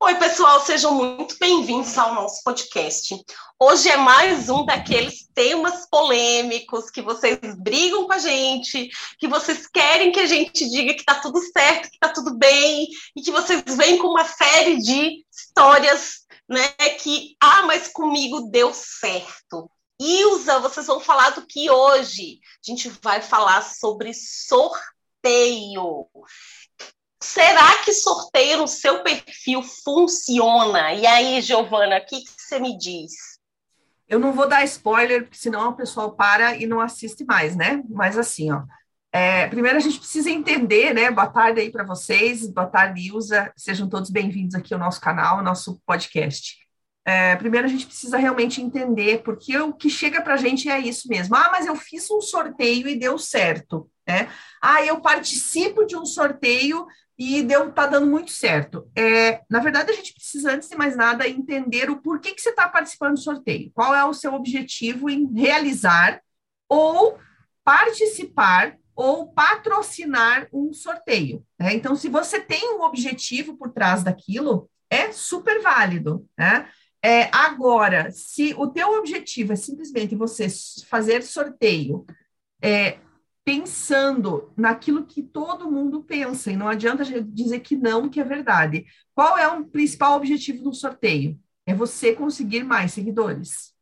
Oi, pessoal, sejam muito bem-vindos ao nosso podcast. Hoje é mais um daqueles temas polêmicos que vocês brigam com a gente, que vocês querem que a gente diga que tá tudo certo, que tá tudo bem, e que vocês vêm com uma série de histórias, né, que, ah, mas comigo deu certo. Ilza, vocês vão falar do que hoje? A gente vai falar sobre sorteio. Será que sorteio no seu perfil funciona? E aí, Giovana, o que, que você me diz? Eu não vou dar spoiler, porque senão o pessoal para e não assiste mais, né? Mas assim, ó. É, primeiro a gente precisa entender, né? Boa tarde aí para vocês, boa tarde, Ilza. Sejam todos bem-vindos aqui ao nosso canal, ao nosso podcast. É, primeiro a gente precisa realmente entender, porque o que chega para a gente é isso mesmo. Ah, mas eu fiz um sorteio e deu certo. Né? Ah, eu participo de um sorteio e deu tá dando muito certo. É, na verdade, a gente precisa, antes de mais nada, entender o porquê que você está participando do sorteio. Qual é o seu objetivo em realizar ou participar ou patrocinar um sorteio. Né? Então, se você tem um objetivo por trás daquilo, é super válido. Né? É, agora, se o teu objetivo é simplesmente você fazer sorteio, é, pensando naquilo que todo mundo pensa, e não adianta dizer que não, que é verdade. Qual é o principal objetivo do sorteio? É você conseguir mais seguidores.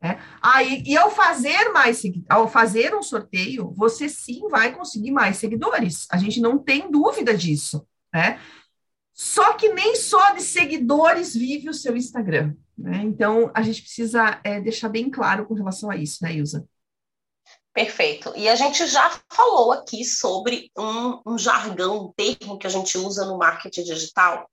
Né? Aí, e ao fazer mais ao fazer um sorteio, você sim vai conseguir mais seguidores. A gente não tem dúvida disso. Né? Só que nem só de seguidores vive o seu Instagram. Né? Então, a gente precisa é, deixar bem claro com relação a isso, né, Ilza? Perfeito. E a gente já falou aqui sobre um, um, jargão, um termo que a gente usa no marketing digital,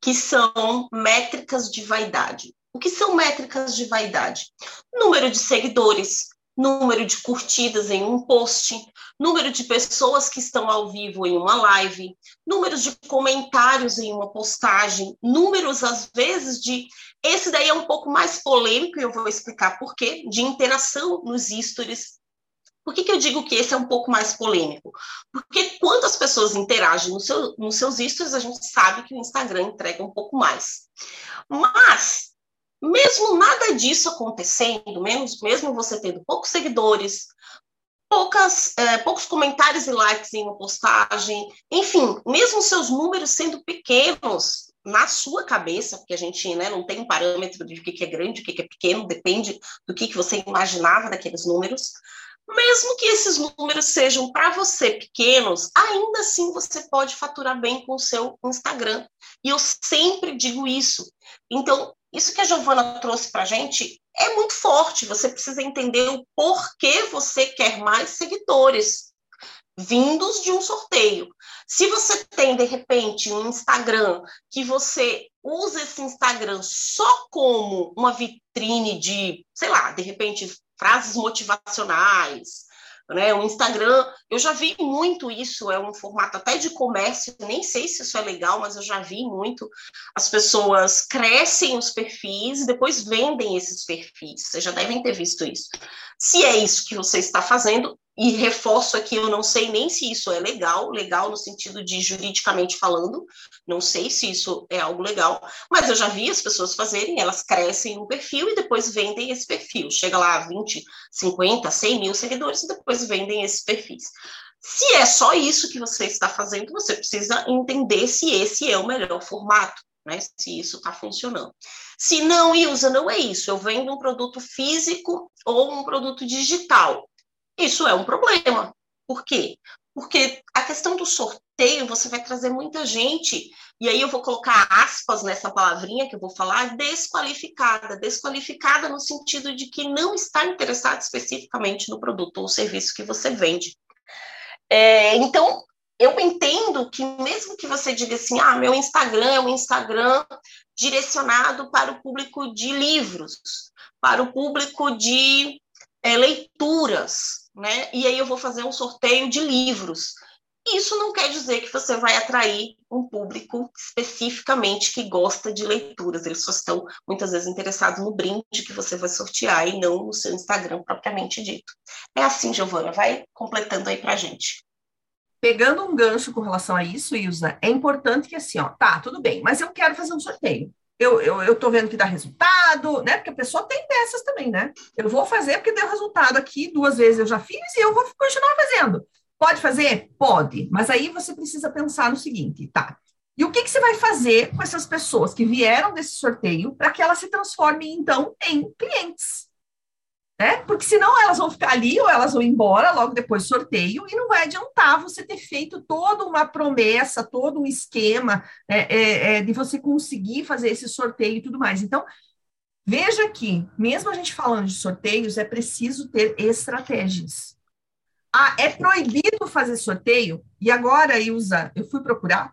que são métricas de vaidade. O que são métricas de vaidade? Número de seguidores, número de curtidas em um post, número de pessoas que estão ao vivo em uma live, números de comentários em uma postagem, números, às vezes, de. Esse daí é um pouco mais polêmico, e eu vou explicar por quê, de interação nos stories por que, que, eu digo que esse é um pouco mais polêmico? Porque quando as pessoas interagem no seu, nos seus stories, a gente sabe que o Instagram entrega um pouco mais. Mas, mesmo nada disso acontecendo, mesmo, mesmo você tendo poucos seguidores, poucas, é, poucos comentários e likes em uma postagem, enfim, mesmo seus números sendo pequenos na sua cabeça, porque a gente né, não tem um parâmetro de o que é grande, o que é pequeno, depende do que, que você imaginava daqueles números, mesmo que esses números sejam para você pequenos, ainda assim você pode faturar bem com o seu Instagram. E eu sempre digo isso. Então, isso que a Giovana trouxe para a gente é muito forte. Você precisa entender o porquê você quer mais seguidores vindos de um sorteio. Se você tem, de repente, um Instagram que você usa esse Instagram só como uma vitrine de, sei lá, de repente, frases motivacionais, né? O Instagram, eu já vi muito isso, é um formato até de comércio, nem sei se isso é legal, mas eu já vi muito. As pessoas crescem os perfis e depois vendem esses perfis. Vocês já devem ter visto isso. Se é isso que você está fazendo, e reforço aqui, eu não sei nem se isso é legal, legal no sentido de juridicamente falando, não sei se isso é algo legal, mas eu já vi as pessoas fazerem, elas crescem um perfil e depois vendem esse perfil. Chega lá a 20, 50, 100 mil seguidores e depois vendem esses perfis. Se é só isso que você está fazendo, você precisa entender se esse é o melhor formato, né? Se isso está funcionando. Se não, usa não é isso. Eu vendo um produto físico ou um produto digital. Isso é um problema. Por quê? Porque a questão do sorteio, você vai trazer muita gente, e aí eu vou colocar aspas nessa palavrinha que eu vou falar, desqualificada. Desqualificada no sentido de que não está interessado especificamente no produto ou serviço que você vende. É, então, eu entendo que mesmo que você diga assim, ah, meu Instagram é um Instagram direcionado para o público de livros, para o público de é, leituras, né? E aí eu vou fazer um sorteio de livros. Isso não quer dizer que você vai atrair um público especificamente que gosta de leituras. Eles só estão muitas vezes interessados no brinde que você vai sortear e não no seu Instagram propriamente dito. É assim, Giovana, vai completando aí para gente. pegando um gancho com relação a isso, Ilza, é importante que assim, ó, tá, tudo bem, mas eu quero fazer um sorteio. Eu, eu, eu tô vendo que dá resultado, né? Porque a pessoa tem dessas também, né? Eu vou fazer porque deu resultado aqui, duas vezes eu já fiz e eu vou continuar fazendo. Pode fazer? Pode, mas aí você precisa pensar no seguinte, tá? E o que, que você vai fazer com essas pessoas que vieram desse sorteio para que elas se transformem, então, em clientes? Né? Porque senão elas vão ficar ali ou elas vão embora logo depois do sorteio e não vai adiantar você ter feito toda uma promessa, todo um esquema é, é, é, de você conseguir fazer esse sorteio e tudo mais. Então, veja que, mesmo a gente falando de sorteios, é preciso ter estratégias. Ah, é proibido fazer sorteio? E agora, Ilza, eu fui procurar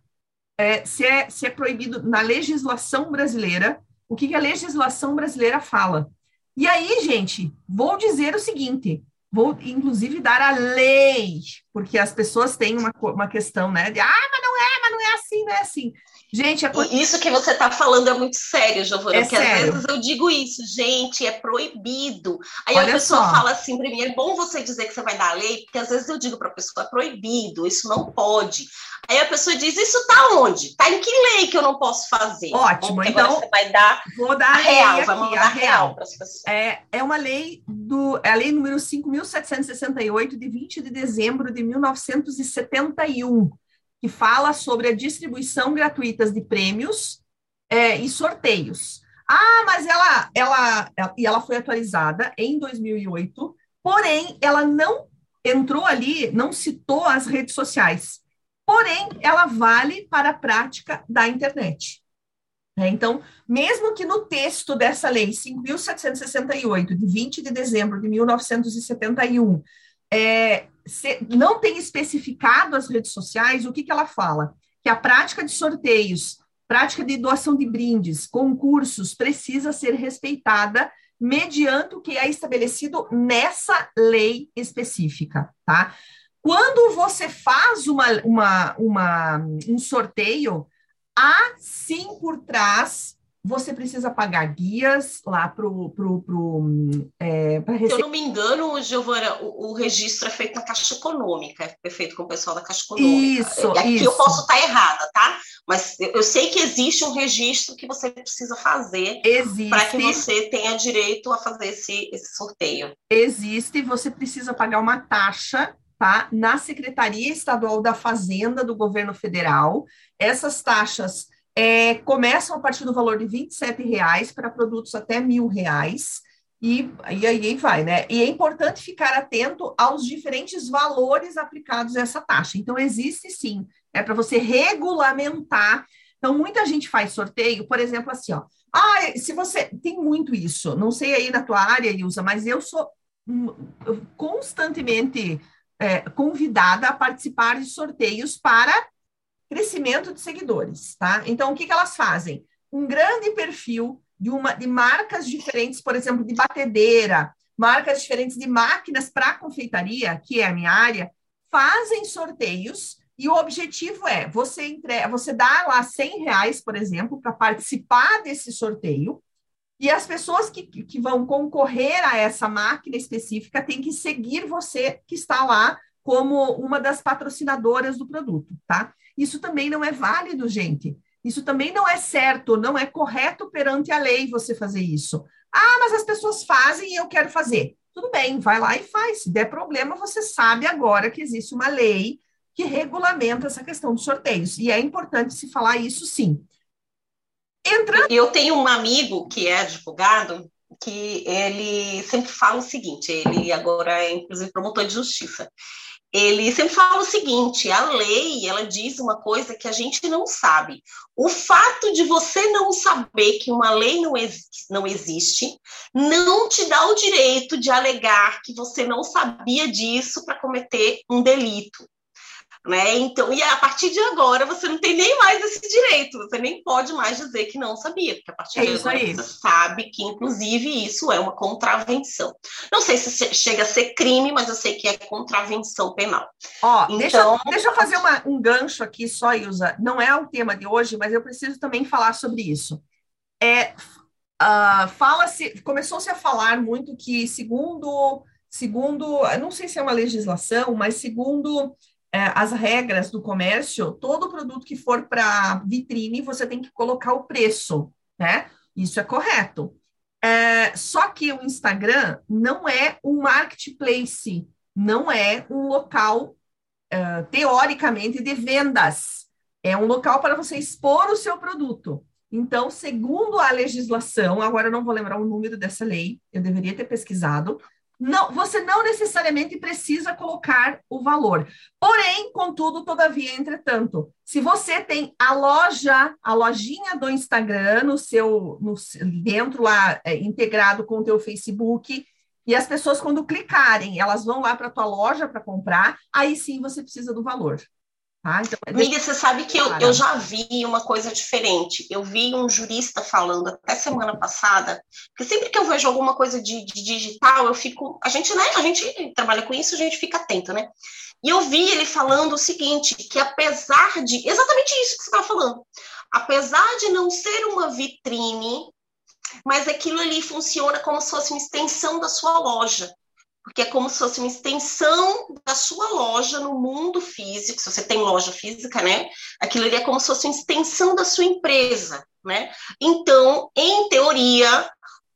é, se, é, se é proibido na legislação brasileira, o que, que a legislação brasileira fala? E aí, gente, vou dizer o seguinte: vou inclusive dar a lei, porque as pessoas têm uma, uma questão, né? De ah, mas não é, mas não é assim, não é assim. Gente, é... isso que você está falando é muito sério, Giovana, é porque sério. às vezes eu digo isso, gente, é proibido. Aí Olha a pessoa só. fala assim para mim, é bom você dizer que você vai dar a lei, porque às vezes eu digo para a pessoa, é proibido, isso não pode. Aí a pessoa diz, isso está onde? Está em que lei que eu não posso fazer? Ótimo, então você vai dar vou dar a real, aqui, vai mandar a real para as pessoas. É, é uma lei do, é a lei número 5.768, de 20 de dezembro de 1971, que fala sobre a distribuição gratuita de prêmios é, e sorteios. Ah, mas ela, ela, e ela foi atualizada em 2008, porém, ela não entrou ali, não citou as redes sociais. Porém, ela vale para a prática da internet. É, então, mesmo que no texto dessa lei 5.768, de 20 de dezembro de 1971, é, não tem especificado as redes sociais, o que, que ela fala? Que a prática de sorteios, prática de doação de brindes, concursos, precisa ser respeitada mediante o que é estabelecido nessa lei específica, tá? Quando você faz uma, uma, uma, um sorteio, há sim por trás você precisa pagar guias lá para o. Pro, pro, é, receber... Se eu não me engano, Giovana, o, o, registro é feito na Caixa Econômica, é feito com o pessoal da Caixa Econômica. Isso, e aqui isso. eu posso estar errada, tá? Mas eu sei que existe um registro que você precisa fazer para que você tenha direito a fazer esse, esse sorteio. Existe, você precisa pagar uma taxa tá? Na Secretaria Estadual da Fazenda do Governo Federal. Essas taxas é, começam a partir do valor de R$ reais para produtos até mil reais. E, e aí vai, né? E é importante ficar atento aos diferentes valores aplicados a essa taxa. Então, existe sim, é para você regulamentar. Então, muita gente faz sorteio, por exemplo, assim, ó. Ah, se você tem muito isso, não sei aí na tua área, Ilza, mas eu sou constantemente é, convidada a participar de sorteios para crescimento de seguidores, tá? Então, o que, que elas fazem? Um grande perfil de, uma, de marcas diferentes, por exemplo, de batedeira, marcas diferentes de máquinas para confeitaria, que é a minha área, fazem sorteios e o objetivo é você entre, você dá lá 100 reais, por exemplo, para participar desse sorteio, e as pessoas que, que vão concorrer a essa máquina específica têm que seguir você que está lá como uma das patrocinadoras do produto, tá? Isso também não é válido, gente. Isso também não é certo, não é correto perante a lei você fazer isso. Ah, mas as pessoas fazem e eu quero fazer. Tudo bem, vai lá e faz. Se der problema, você sabe agora que existe uma lei que regulamenta essa questão dos sorteios. E é importante se falar isso sim. Entra... Eu tenho um amigo que é advogado que ele sempre fala o seguinte, ele agora é inclusive promotor de justiça. Ele sempre fala o seguinte: a lei ela diz uma coisa que a gente não sabe. O fato de você não saber que uma lei não, ex não existe não te dá o direito de alegar que você não sabia disso para cometer um delito. Né? Então, e a partir de agora você não tem nem mais esse direito, você nem pode mais dizer que não sabia, porque a partir é de agora aí. você sabe que, inclusive, isso é uma contravenção. Não sei se chega a ser crime, mas eu sei que é contravenção penal. Ó, então, deixa, deixa eu fazer uma, um gancho aqui só, Ilza. Não é o tema de hoje, mas eu preciso também falar sobre isso. É, uh, fala-se, começou-se a falar muito que, segundo, segundo, não sei se é uma legislação, mas segundo é, as regras do comércio, todo produto que for para vitrine, você tem que colocar o preço, né? Isso é correto. É, só que o Instagram não é um marketplace, não é um local, é, teoricamente, de vendas. É um local para você expor o seu produto. Então, segundo a legislação, agora eu não vou lembrar o número dessa lei, eu deveria ter pesquisado, não, você não necessariamente precisa colocar o valor. Porém, contudo, todavia, entretanto, se você tem a loja, a lojinha do Instagram no seu, no, dentro lá, é, integrado com o teu Facebook, e as pessoas, quando clicarem, elas vão lá para a tua loja para comprar, aí sim você precisa do valor. Ah, então, Amiga, você sabe que eu, eu já vi uma coisa diferente. Eu vi um jurista falando até semana passada, que sempre que eu vejo alguma coisa de, de, digital, eu fico. A gente, né? A gente trabalha com isso, a gente fica atento, né? E eu vi ele falando o seguinte: que apesar de. Exatamente isso que você estava falando. Apesar de não ser uma vitrine, mas aquilo ali funciona como se fosse uma extensão da sua loja porque é como se fosse uma extensão da sua loja no mundo físico. Se você tem loja física, né? Aquilo ali é como se fosse uma extensão da sua empresa, né? Então, em teoria,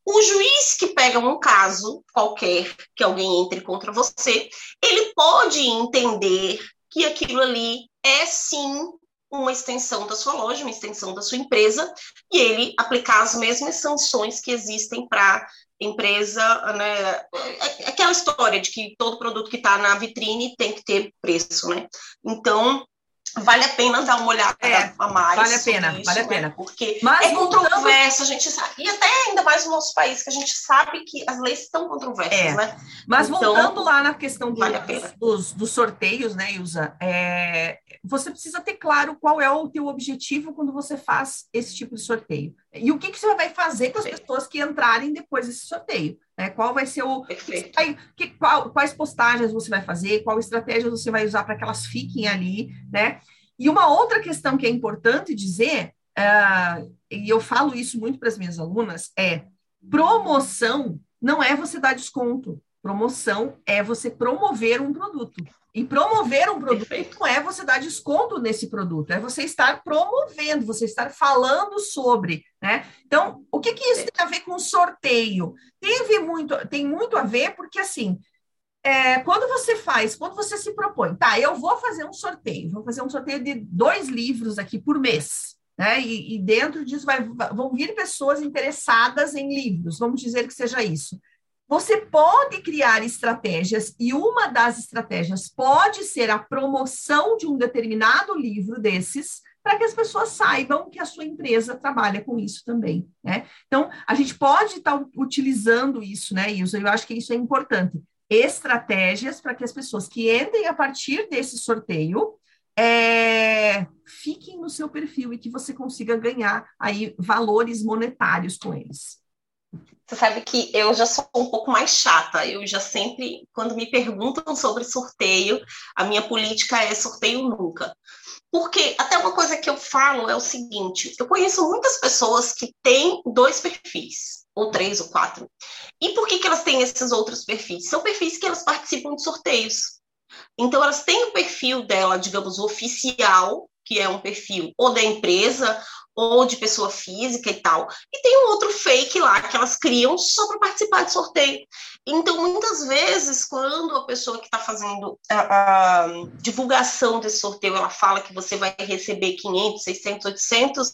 o juiz que pega um caso qualquer que alguém entre contra você, ele pode entender que aquilo ali é sim uma extensão da sua loja, uma extensão da sua empresa, e ele aplicar as mesmas sanções que existem para empresa, né? É, é aquela história de que todo produto que está na vitrine tem que ter preço, né? Então, vale a pena dar uma olhada é, a mais. Vale a pena, isso, vale a né? pena. Porque Mas é controverso, a gente sabe, e até ainda mais no nosso país, que a gente sabe que as leis estão controversas, é. né? Mas então, voltando lá na questão do, vale dos, dos, sorteios, né, Ilza, é, você precisa ter claro qual é o teu objetivo quando você faz esse tipo de sorteio. E o que, que você vai fazer com as pessoas que entrarem depois desse sorteio. Né? Qual vai ser o. Que, qual, quais postagens você vai fazer, qual estratégia você vai usar para que elas fiquem ali, né? E uma outra questão que é importante dizer, uh, e eu falo isso muito para as minhas alunas, é promoção não é você dar desconto. Promoção é você promover um produto. E promover um produto Perfeito. não é você dar desconto nesse produto, é você estar promovendo, você estar falando sobre, né? Então, o que, que isso tem a ver com sorteio? Teve muito, tem muito a ver, porque assim, é, quando você faz, quando você se propõe, tá, eu vou fazer um sorteio, vou fazer um sorteio de dois livros aqui por mês, né? E, e dentro disso vai, vão vir pessoas interessadas em livros, vamos dizer que seja isso. Você pode criar estratégias, e uma das estratégias pode ser a promoção de um determinado livro desses, para que as pessoas saibam que a sua empresa trabalha com isso também, né? Então, a gente pode estar tá utilizando isso, né, Ilza? Eu acho que isso é importante. Estratégias para que as pessoas que entrem a partir desse sorteio é, fiquem no seu perfil e que você consiga ganhar aí valores monetários com eles. Você sabe que eu já sou um pouco mais chata. Eu já sempre, quando me perguntam sobre sorteio, a minha política é sorteio nunca. Porque até uma coisa que eu falo é o seguinte: eu conheço muitas pessoas que têm dois perfis, ou três ou quatro. E por que, que elas têm esses outros perfis? São perfis que elas participam de sorteios. Então, elas têm o perfil dela, digamos, oficial, que é um perfil ou da empresa ou de pessoa física e tal. E tem um outro fake lá que elas criam só para participar de sorteio. Então, muitas vezes, quando a pessoa que está fazendo a, a, divulgação desse sorteio, ela fala que você vai receber 500, 600, 800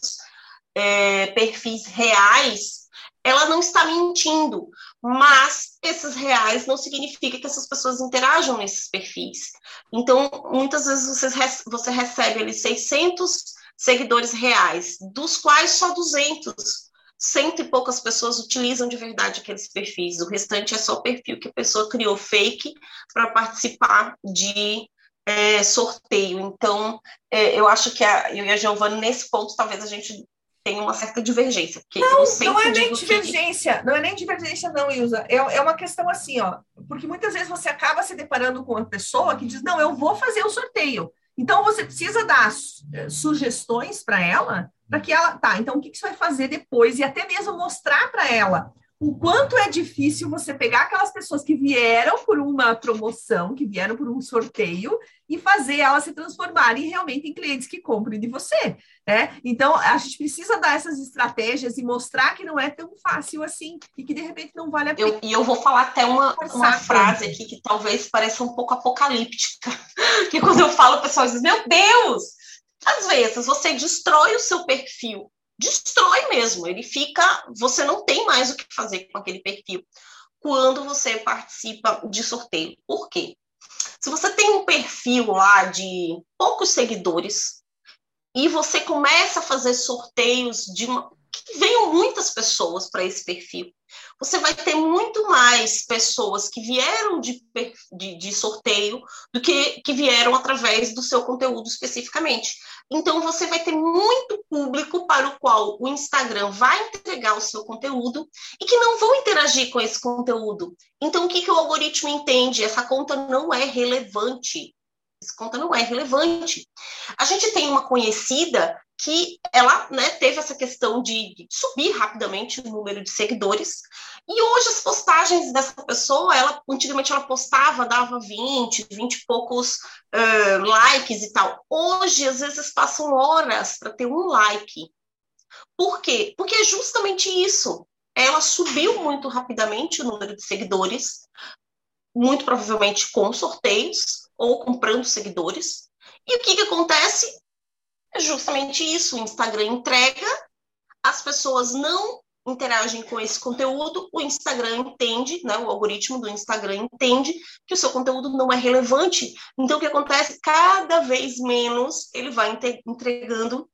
é, perfis reais, ela não está mentindo, mas esses reais não significa que essas pessoas interajam nesses perfis. Então, muitas vezes você, você recebe ali 600 seguidores reais, dos quais só 200, cento e poucas pessoas utilizam de verdade aqueles perfis. O restante é só perfil que a pessoa criou fake para participar de é, sorteio. Então, é, eu acho que a, eu e a Giovana, nesse ponto, talvez a gente tenha uma certa divergência. não, não é nem divergência, que... não é nem divergência, não, Ilza. É, é uma questão assim, ó, porque muitas vezes você acaba se deparando com uma pessoa que diz, não, eu vou fazer o sorteio. Então, você precisa dar eh, sugestões para ela, para que ela, tá, então o que, que você vai fazer depois? E até mesmo mostrar para ela o quanto é difícil você pegar aquelas pessoas que vieram por uma promoção, que vieram por um sorteio, e fazer elas se transformarem realmente em clientes que comprem de você. Né? Então, a gente precisa dar essas estratégias e mostrar que não é tão fácil assim e que de repente não vale a pena. Eu, e eu vou falar até uma, uma frase aqui que talvez pareça um pouco apocalíptica, que quando eu falo, o pessoal diz: Meu Deus! Às vezes você destrói o seu perfil destrói mesmo. Ele fica, você não tem mais o que fazer com aquele perfil quando você participa de sorteio. Por quê? Se você tem um perfil lá de poucos seguidores e você começa a fazer sorteios de uma, que venham muitas pessoas para esse perfil, você vai ter muito mais pessoas que vieram de, de, de, sorteio do que que vieram através do seu conteúdo especificamente. Então, você vai ter muito público para o qual o Instagram vai entregar o seu conteúdo e que não vão interagir com esse conteúdo. Então, o que, que o algoritmo entende? Essa conta não é relevante. Essa conta não é relevante. A gente tem uma conhecida que ela né, teve essa questão de, subir rapidamente o número de seguidores. E hoje as postagens dessa pessoa, ela antigamente ela postava, dava 20, 20 e poucos uh, likes e tal. Hoje, às vezes, passam horas para ter um like. Por quê? Porque é justamente isso. Ela subiu muito rapidamente o número de seguidores, muito provavelmente com sorteios ou comprando seguidores. E o que, que acontece? É justamente isso. O Instagram entrega, as pessoas não interagem com esse conteúdo, o Instagram entende, né, o algoritmo do Instagram entende que o seu conteúdo não é relevante. Então, o que acontece? Cada vez menos ele vai entregando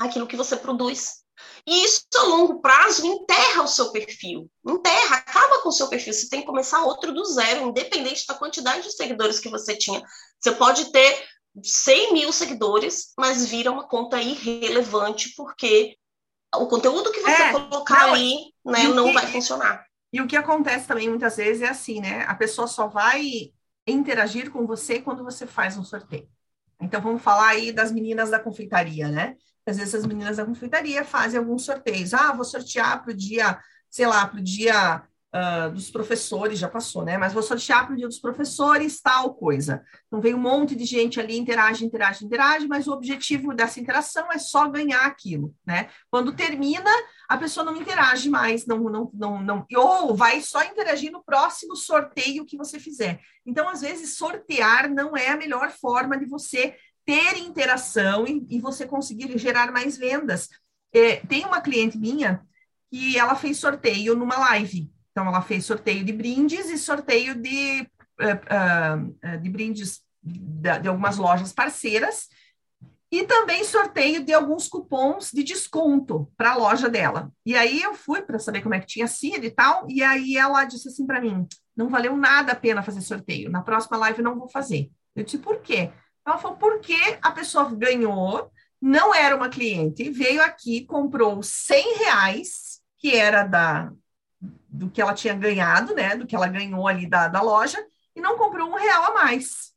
aquilo que você produz. E isso, a longo prazo, enterra o seu perfil. Enterra, acaba com o seu perfil. Você tem que começar outro do zero, independente da quantidade de seguidores que você tinha. Você pode ter 100 mil seguidores, mas vira uma conta irrelevante, porque o conteúdo que você é, colocar não, ali né, não que, vai funcionar. E o que acontece também muitas vezes é assim, né? A pessoa só vai interagir com você quando você faz um sorteio. Então vamos falar aí das meninas da confeitaria, né? Às vezes as meninas da confeitaria fazem alguns sorteios. Ah, vou sortear para o dia, sei lá, para o dia uh, dos professores, já passou, né? Mas vou sortear para o dia dos professores, tal coisa. Então, vem um monte de gente ali, interage, interage, interage, mas o objetivo dessa interação é só ganhar aquilo, né? Quando termina, a pessoa não interage mais, não, não, não, não, ou vai só interagir no próximo sorteio que você fizer. Então, às vezes, sortear não é a melhor forma de você ter interação e, e você conseguir gerar mais vendas. É, tem uma cliente minha que ela fez sorteio numa live. Então, ela fez sorteio de brindes e sorteio de, uh, uh, de brindes de, de algumas lojas parceiras e também sorteio de alguns cupons de desconto para a loja dela. E aí eu fui para saber como é que tinha sido e tal, e aí ela disse assim para mim: não valeu nada a pena fazer sorteio. Na próxima live não vou fazer. Eu disse: por quê? Ela falou: porque a pessoa ganhou, não era uma cliente, veio aqui, comprou 100 reais, que era da, do que ela tinha ganhado, né? Do que ela ganhou ali da, da loja, e não comprou um real a mais.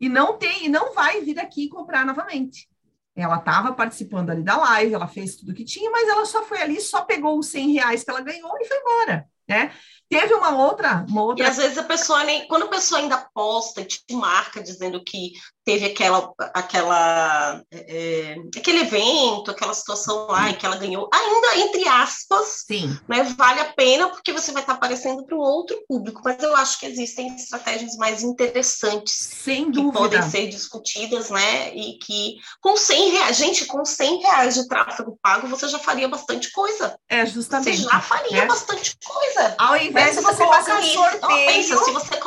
E não tem, e não vai vir aqui comprar novamente. Ela estava participando ali da live, ela fez tudo que tinha, mas ela só foi ali, só pegou os 100 reais que ela ganhou e foi embora, né? Teve uma outra, uma outra. E às vezes a pessoa nem. Quando a pessoa ainda posta e te marca dizendo que teve aquela, aquela, é, aquele evento, aquela situação lá e que ela ganhou, ainda entre aspas, Sim. Né, vale a pena porque você vai estar aparecendo para um outro público. Mas eu acho que existem estratégias mais interessantes Sem que dúvida. podem ser discutidas, né? E que com 100 reais, gente, com 100 reais de tráfego pago, você já faria bastante coisa. É, justamente. Você já faria é. bastante coisa. Ao invés de você, você fazer um sorteio. pensa, se você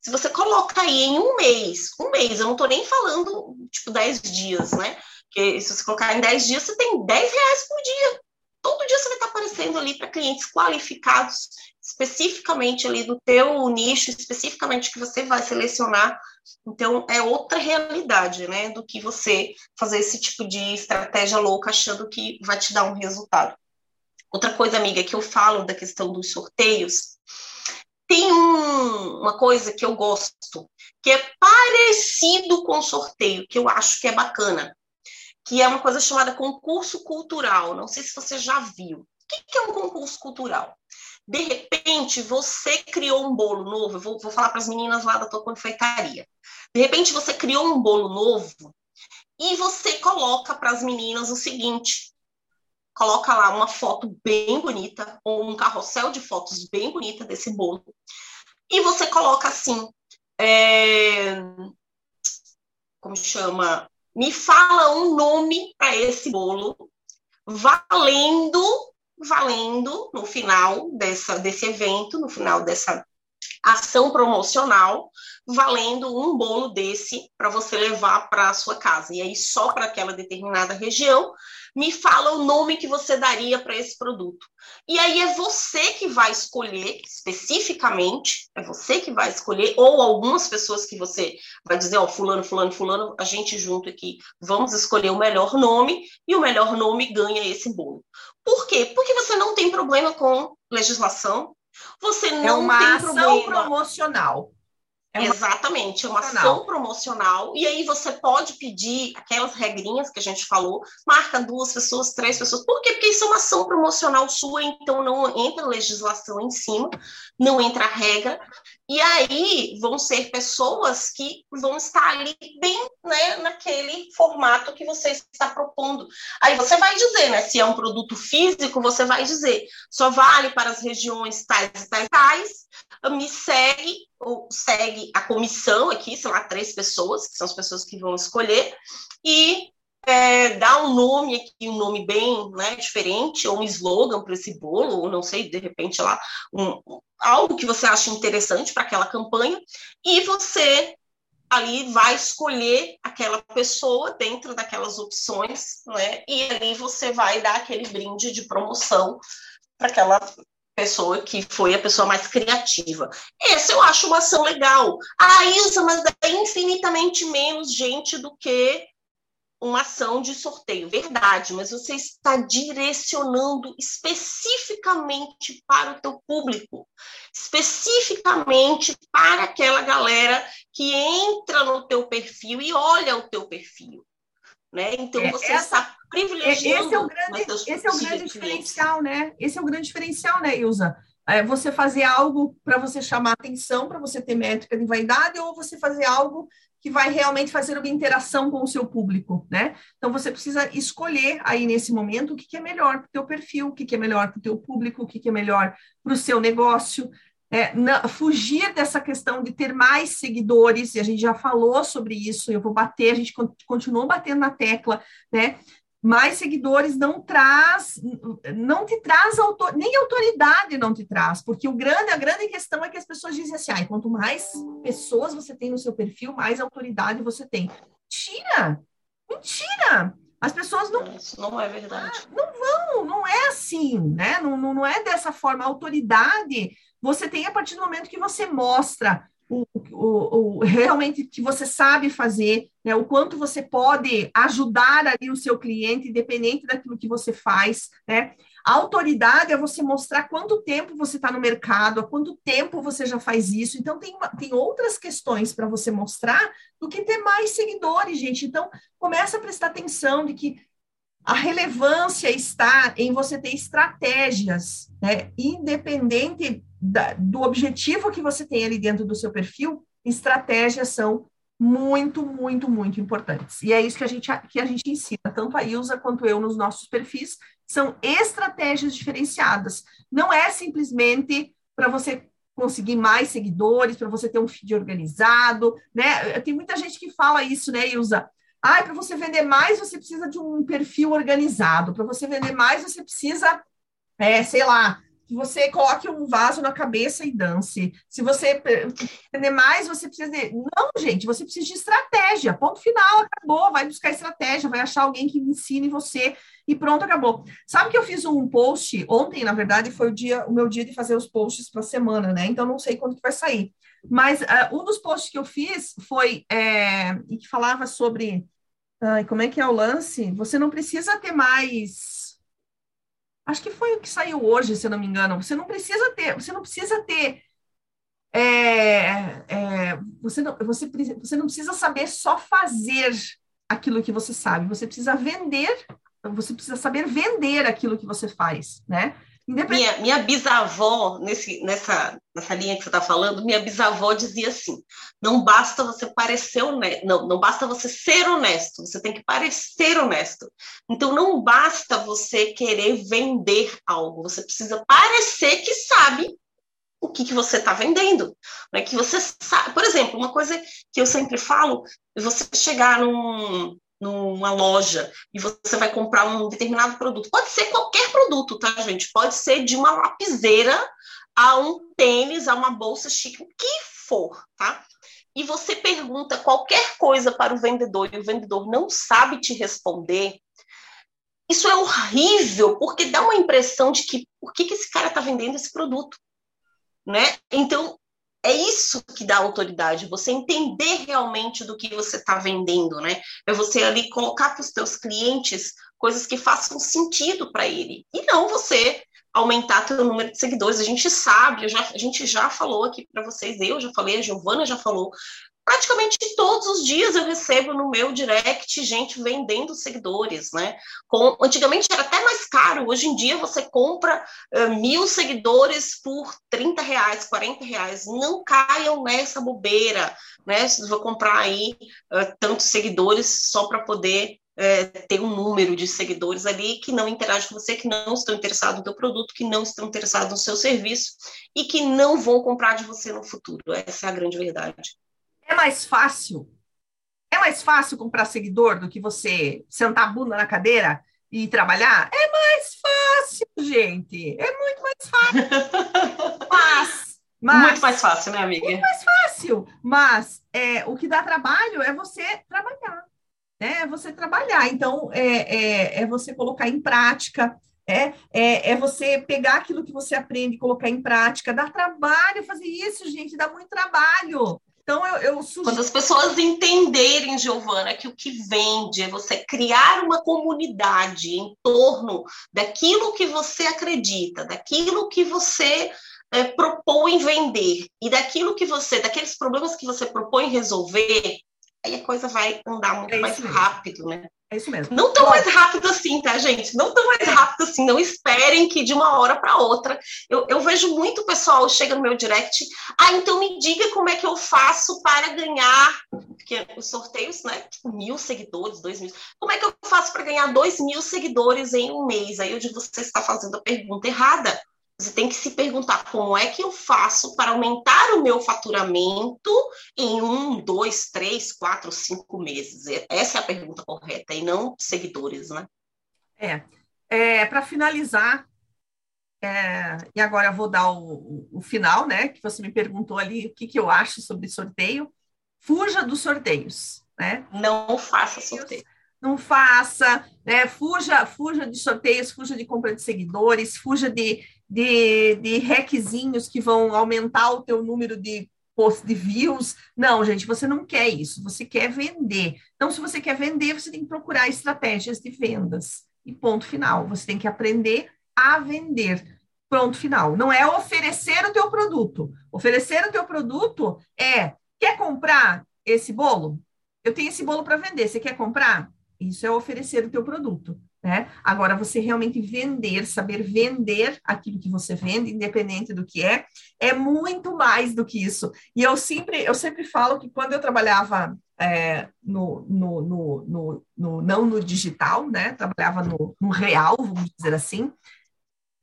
se você coloca aí em um mês, um mês, eu não estou nem falando, tipo, 10 dias, né? Porque se você colocar em 10 dias, você tem 10 reais por dia. Todo dia você vai estar aparecendo ali para clientes qualificados, especificamente ali do teu nicho, especificamente que você vai selecionar. Então, é outra realidade, né? Do que você fazer esse tipo de estratégia louca achando que vai te dar um resultado. Outra coisa, amiga, que eu falo da questão dos sorteios, tem um, uma coisa que eu gosto, que é parecido com sorteio, que eu acho que é bacana, que é uma coisa chamada concurso cultural. Não sei se você já viu. O que é um concurso cultural? De repente, você criou um bolo novo. Eu vou, vou falar para as meninas lá da tua confeitaria. De repente, você criou um bolo novo e você coloca para as meninas o seguinte: coloca lá uma foto bem bonita, ou um carrossel de fotos bem bonita desse bolo. E você coloca assim: é, como chama? Me fala um nome para esse bolo, valendo, valendo no final dessa, desse evento, no final dessa ação promocional, valendo um bolo desse para você levar para a sua casa. E aí, só para aquela determinada região, me fala o nome que você daria para esse produto. E aí é você que vai escolher especificamente, é você que vai escolher, ou algumas pessoas que você vai dizer, ó, oh, fulano, fulano, fulano, a gente junto aqui, vamos escolher o melhor nome, e o melhor nome ganha esse bolo. Por quê? Porque você não tem problema com legislação, você é não é uma tem ação problema. promocional. É Exatamente, é uma ação promocional. E aí você pode pedir aquelas regrinhas que a gente falou, marca duas pessoas, três pessoas. Por quê? Porque isso é uma ação promocional sua, então não entra legislação em cima, não entra regra. E aí vão ser pessoas que vão estar ali bem né, naquele formato que você está propondo. Aí você vai dizer, né? Se é um produto físico, você vai dizer, só vale para as regiões tais e tais, tais me segue, ou segue a comissão aqui, sei lá, três pessoas, que são as pessoas que vão escolher, e é, dá um nome aqui, um nome bem né, diferente, ou um slogan para esse bolo, ou não sei, de repente lá, um, algo que você acha interessante para aquela campanha, e você ali vai escolher aquela pessoa dentro daquelas opções, né? E ali você vai dar aquele brinde de promoção para aquela pessoa que foi a pessoa mais criativa. Essa eu acho uma ação legal. Ah, Ilza, mas é infinitamente menos gente do que uma ação de sorteio. Verdade, mas você está direcionando especificamente para o teu público, especificamente para aquela galera que entra no teu perfil e olha o teu perfil. Né? Então é, você essa, está privilegiando. Esse é o grande, esse é o grande diferencial, né? Esse é o grande diferencial, né, Ilza? É você fazer algo para você chamar atenção, para você ter métrica de vaidade, ou você fazer algo que vai realmente fazer uma interação com o seu público, né? Então você precisa escolher aí nesse momento o que, que é melhor para o teu perfil, o que, que é melhor para o teu público, o que, que é melhor para o seu negócio. É, na, fugir dessa questão de ter mais seguidores, e a gente já falou sobre isso, eu vou bater, a gente continua batendo na tecla, né? Mais seguidores não traz, não te traz autor, nem autoridade não te traz, porque o grande, a grande questão é que as pessoas dizem assim, ah, quanto mais pessoas você tem no seu perfil, mais autoridade você tem. Mentira! Mentira! As pessoas não. Isso não é verdade. Ah, não vão, não é assim, né? Não, não, não é dessa forma. A autoridade você tem a partir do momento que você mostra o, o, o, realmente que você sabe fazer, né, o quanto você pode ajudar ali o seu cliente, independente daquilo que você faz, né? A autoridade é você mostrar quanto tempo você está no mercado, há quanto tempo você já faz isso. Então, tem, tem outras questões para você mostrar do que ter mais seguidores, gente. Então, começa a prestar atenção de que a relevância está em você ter estratégias, né? Independente da, do objetivo que você tem ali dentro do seu perfil, estratégias são muito, muito, muito importantes. E é isso que a gente, que a gente ensina, tanto a Ilza quanto eu nos nossos perfis, são estratégias diferenciadas. Não é simplesmente para você conseguir mais seguidores, para você ter um feed organizado, né? Tem muita gente que fala isso, né, Ilza? Ah, para você vender mais, você precisa de um perfil organizado. Para você vender mais, você precisa, é, sei lá, que você coloque um vaso na cabeça e dance. Se você entender mais, você precisa de. Não, gente, você precisa de estratégia. Ponto final, acabou. Vai buscar estratégia, vai achar alguém que ensine você e pronto, acabou. Sabe que eu fiz um post ontem, na verdade, foi o dia, o meu dia de fazer os posts para a semana, né? Então não sei quando que vai sair. Mas uh, um dos posts que eu fiz foi é, que falava sobre como é que é o lance. Você não precisa ter mais acho que foi o que saiu hoje, se não me engano. Você não precisa ter, você não precisa ter. É, é, você, não, você, você não precisa saber só fazer aquilo que você sabe, você precisa vender, você precisa saber vender aquilo que você faz, né? Minha, minha bisavó, nesse, nessa, nessa linha que você está falando, minha bisavó dizia assim: não basta você parecer honesto, não, não basta você ser honesto, você tem que parecer honesto. Então, não basta você querer vender algo, você precisa parecer que sabe o que, que você está vendendo. Né? Que você sabe, por exemplo, uma coisa que eu sempre falo, você chegar num, numa loja e você vai comprar um determinado produto. Pode ser qualquer produto, tá, gente? Pode ser de uma lapiseira a um tênis, a uma bolsa chique, o que for, tá? E você pergunta qualquer coisa para o vendedor e o vendedor não sabe te responder. Isso é horrível, porque dá uma impressão de que por que, que esse cara está vendendo esse produto? Né? Então, é isso que dá autoridade, você entender realmente do que você está vendendo, né? É você ali colocar para os seus clientes coisas que façam sentido para ele. E não você aumentar seu número de seguidores. A gente sabe, já, a gente já falou aqui para vocês, eu já falei, a Giovana já falou, praticamente todos os dias eu recebo no meu direct gente vendendo seguidores, né? Com, antigamente era até mais caro, hoje em dia você compra uh, mil seguidores por 30 reais, 40 reais. Não caiam nessa bobeira, né? Você vai comprar aí uh, tantos seguidores só para poder uh, ter um número de seguidores ali que não interagem com você, que não estão interessados no teu produto, que não estão interessados no seu serviço e que não vão comprar de você no futuro. Essa é a grande verdade. É mais fácil. É mais fácil comprar seguidor do que você sentar a bunda na cadeira e trabalhar? É mais fácil, gente. É muito mais fácil. mas, mas, muito mais fácil, né, amiga? Muito mais fácil. Mas é, o que dá trabalho é você trabalhar. Né? É você trabalhar. Então, é, é, é você colocar em prática. É, é, é, você pegar aquilo que você aprende e colocar em prática. Dá trabalho fazer isso, gente, dá muito trabalho. Então, eu, eu sugiro... Quando as pessoas entenderem, Giovana, que o que vende é você criar uma comunidade em torno daquilo que você acredita, daquilo que você é, propõe vender e daquilo que você, daqueles problemas que você propõe resolver, aí a coisa vai andar muito é mais rápido, né? É isso mesmo. Não tão mais rápido assim, tá, gente? Não tão mais rápido assim. Não esperem que de uma hora para outra. Eu, eu vejo muito pessoal chega no meu direct. Ah, então me diga como é que eu faço para ganhar. Porque os sorteios, né? Tipo, mil seguidores, dois mil. Como é que eu faço para ganhar dois mil seguidores em um mês? Aí eu digo, você está fazendo a pergunta errada. Você tem que se perguntar como é que eu faço para aumentar o meu faturamento em um, dois, três, quatro, cinco meses. Essa é a pergunta correta, e não seguidores, né? É. é para finalizar, é, e agora eu vou dar o, o, o, final, né? Que você me perguntou ali o que, que eu acho sobre sorteio. Fuja dos sorteios, né? Não faça sorteio não faça, né? Fuja, fuja de sorteios, fuja de compra de seguidores, fuja de, de, de requezinhos que vão aumentar o teu número de post de views. Não, gente, você não quer isso, você quer vender. Então, se você quer vender, você tem que procurar estratégias de vendas. E ponto final. Você tem que aprender a vender. Pronto final. Não é oferecer o teu produto. Oferecer o teu produto é quer comprar esse bolo? Eu tenho esse bolo para vender. Você quer comprar? Isso é oferecer o teu produto, né? Agora, você realmente vender, saber vender aquilo que você vende, independente do que é, é muito mais do que isso. E eu sempre, eu sempre falo que quando eu trabalhava é, no, no, no, no, não no digital, né? Trabalhava no, no real, vamos dizer assim.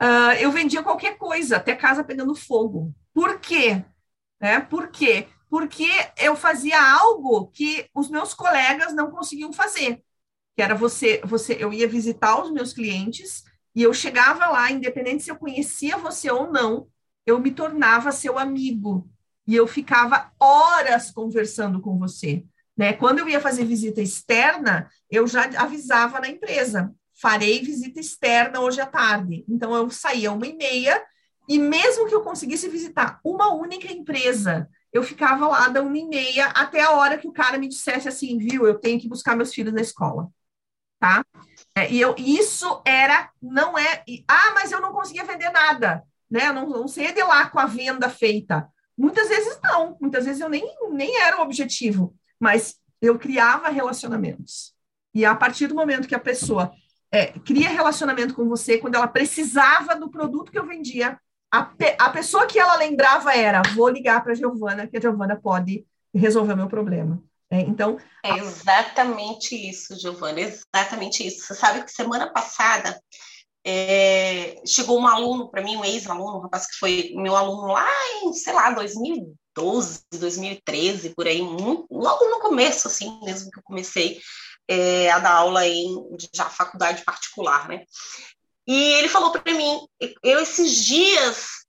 Uh, eu vendia qualquer coisa, até casa pegando fogo. Por quê? Né? Por quê? Porque eu fazia algo que os meus colegas não conseguiam fazer que era você, você, eu ia visitar os meus clientes e eu chegava lá, independente se eu conhecia você ou não, eu me tornava seu amigo e eu ficava horas conversando com você. Né? Quando eu ia fazer visita externa, eu já avisava na empresa, farei visita externa hoje à tarde. Então eu saía uma e meia e mesmo que eu conseguisse visitar uma única empresa, eu ficava lá da uma e meia até a hora que o cara me dissesse assim, viu, eu tenho que buscar meus filhos na escola tá? É, e eu, isso era, não é, e, ah, mas eu não conseguia vender nada, né? Eu não, não de lá com a venda feita. Muitas vezes não, muitas vezes eu nem, nem era o objetivo, mas eu criava relacionamentos. E a partir do momento que a pessoa é, cria relacionamento com você quando ela precisava do produto que eu vendia. A, pe a pessoa que ela lembrava era: vou ligar para a Giovana, que a Giovana pode resolver o meu problema. É, então. É exatamente isso, Giovana, exatamente isso. Você sabe que semana passada é, chegou um aluno para mim, um ex-aluno, um rapaz que foi meu aluno lá em, sei lá, 2012, 2013, por aí, muito, logo no começo, assim, mesmo que eu comecei é, a dar aula em já faculdade particular, né? E ele falou para mim, eu esses dias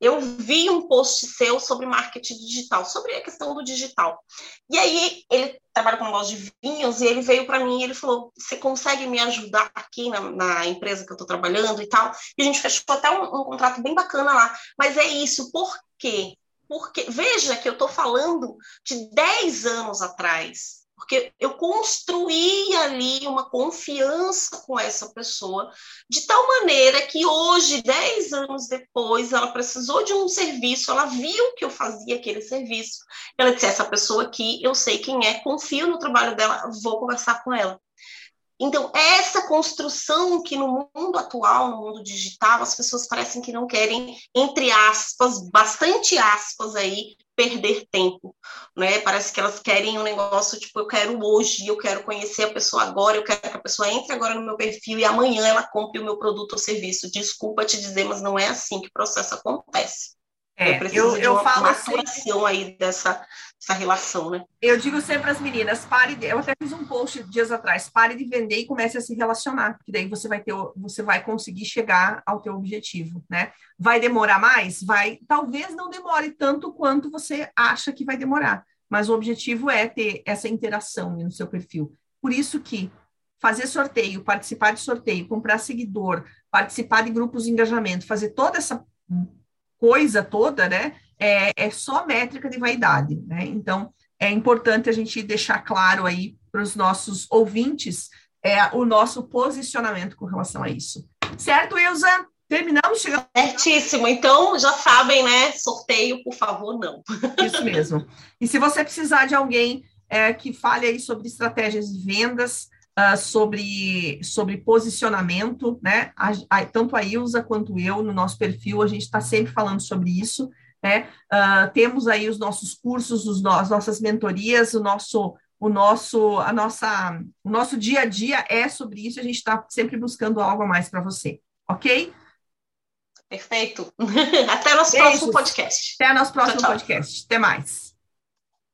eu vi um post seu sobre marketing digital, sobre a questão do digital. E aí ele trabalha com negócio de vinhos e ele veio para mim e ele falou: "Você consegue me ajudar aqui na, na empresa que eu estou trabalhando e tal?" E a gente fechou até um, um contrato bem bacana lá. Mas é isso, por quê? Porque veja que eu estou falando de 10 anos atrás porque eu construí ali uma confiança com essa pessoa, de tal maneira que hoje, dez anos depois, ela precisou de um serviço, ela viu que eu fazia aquele serviço, ela disse: essa pessoa aqui, eu sei quem é, confio no trabalho dela, vou conversar com ela. Então, essa construção que no mundo atual, no mundo digital, as pessoas parecem que não querem, entre aspas, bastante aspas aí, perder tempo, né? Parece que elas querem um negócio tipo, eu quero hoje, eu quero conhecer a pessoa agora, eu quero que a pessoa entre agora no meu perfil e amanhã ela compre o meu produto ou serviço. Desculpa te dizer, mas não é assim que o processo acontece. É, eu preciso eu, eu falo maturação assim, aí dessa, dessa relação, né? Eu digo sempre às meninas, pare de, eu até fiz um post dias atrás, pare de vender e comece a se relacionar, que daí você vai ter, você vai conseguir chegar ao teu objetivo, né? Vai demorar mais? Vai, talvez não demore tanto quanto você acha que vai demorar, mas o objetivo é ter essa interação no seu perfil. Por isso que fazer sorteio, participar de sorteio, comprar seguidor, participar de grupos de engajamento, fazer toda essa coisa toda, né, é, é só métrica de vaidade, né? Então, é importante a gente deixar claro aí para os nossos ouvintes é, o nosso posicionamento com relação a isso. Certo, Ilza? Terminamos? Chegamos... Certíssimo. Então, já sabem, né? Sorteio, por favor, não. Isso mesmo. E se você precisar de alguém é, que fale aí sobre estratégias de vendas, uh, sobre, sobre posicionamento, né? A, a, tanto a Ilza quanto eu, no nosso perfil, a gente está sempre falando sobre isso, né? Uh, temos aí os nossos cursos, os no, as nossas mentorias, o nosso o nosso a nossa o nosso dia a dia é sobre isso a gente está sempre buscando algo a mais para você ok perfeito até nosso Beijos. próximo podcast até nosso próximo tchau, tchau. podcast até mais